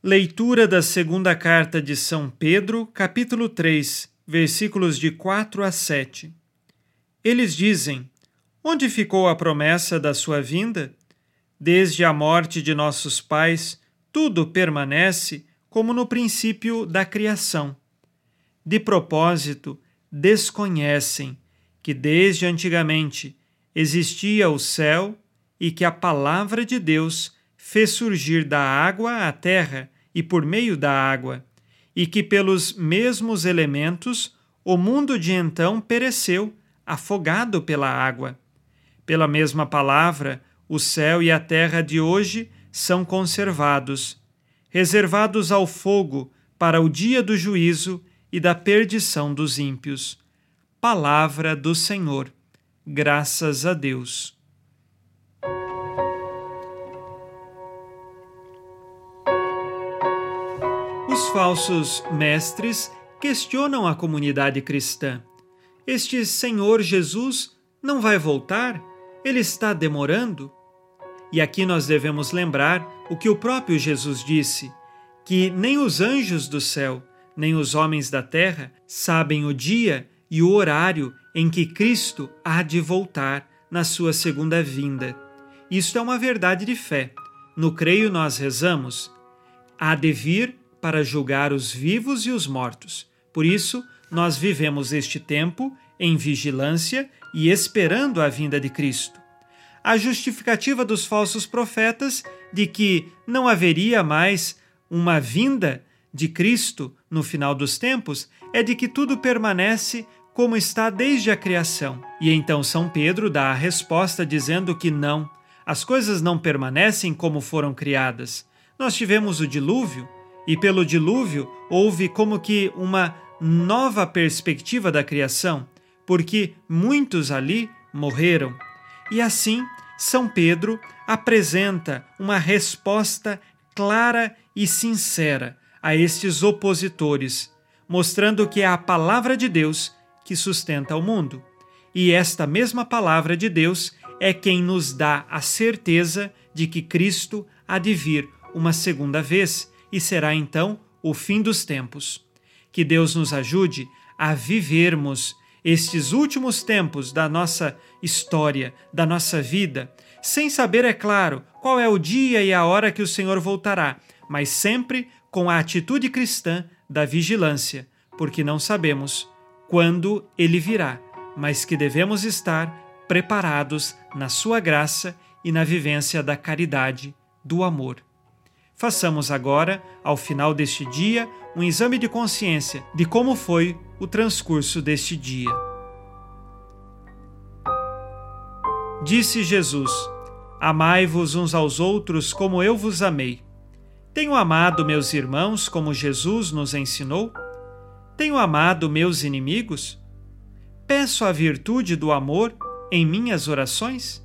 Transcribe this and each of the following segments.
Leitura da segunda carta de São Pedro, capítulo 3, versículos de 4 a 7. Eles dizem: Onde ficou a promessa da sua vinda? Desde a morte de nossos pais, tudo permanece como no princípio da criação. De propósito, desconhecem que desde antigamente existia o céu e que a palavra de Deus fez surgir da água a terra e por meio da água, e que pelos mesmos elementos o mundo de então pereceu, afogado pela água. Pela mesma palavra, o céu e a terra de hoje são conservados, reservados ao fogo para o dia do juízo e da perdição dos ímpios. Palavra do Senhor. Graças a Deus. Os falsos mestres questionam a comunidade cristã. Este Senhor Jesus não vai voltar? Ele está demorando? E aqui nós devemos lembrar o que o próprio Jesus disse: que nem os anjos do céu, nem os homens da terra sabem o dia e o horário em que Cristo há de voltar na sua segunda vinda. Isto é uma verdade de fé. No creio nós rezamos: há de vir para julgar os vivos e os mortos. Por isso, nós vivemos este tempo em vigilância e esperando a vinda de Cristo. A justificativa dos falsos profetas de que não haveria mais uma vinda de Cristo no final dos tempos é de que tudo permanece como está desde a criação. E então São Pedro dá a resposta dizendo que não, as coisas não permanecem como foram criadas. Nós tivemos o dilúvio, e pelo dilúvio houve como que uma nova perspectiva da criação, porque muitos ali morreram. E assim, São Pedro apresenta uma resposta clara e sincera a estes opositores, mostrando que é a palavra de Deus que sustenta o mundo. E esta mesma palavra de Deus é quem nos dá a certeza de que Cristo há de vir uma segunda vez e será então o fim dos tempos. Que Deus nos ajude a vivermos estes últimos tempos da nossa história, da nossa vida, sem saber, é claro, qual é o dia e a hora que o Senhor voltará, mas sempre com a atitude cristã da vigilância, porque não sabemos quando ele virá, mas que devemos estar preparados na sua graça e na vivência da caridade, do amor. Façamos agora, ao final deste dia, um exame de consciência de como foi o transcurso deste dia. Disse Jesus: Amai-vos uns aos outros como eu vos amei. Tenho amado meus irmãos como Jesus nos ensinou? Tenho amado meus inimigos? Peço a virtude do amor em minhas orações?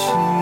watching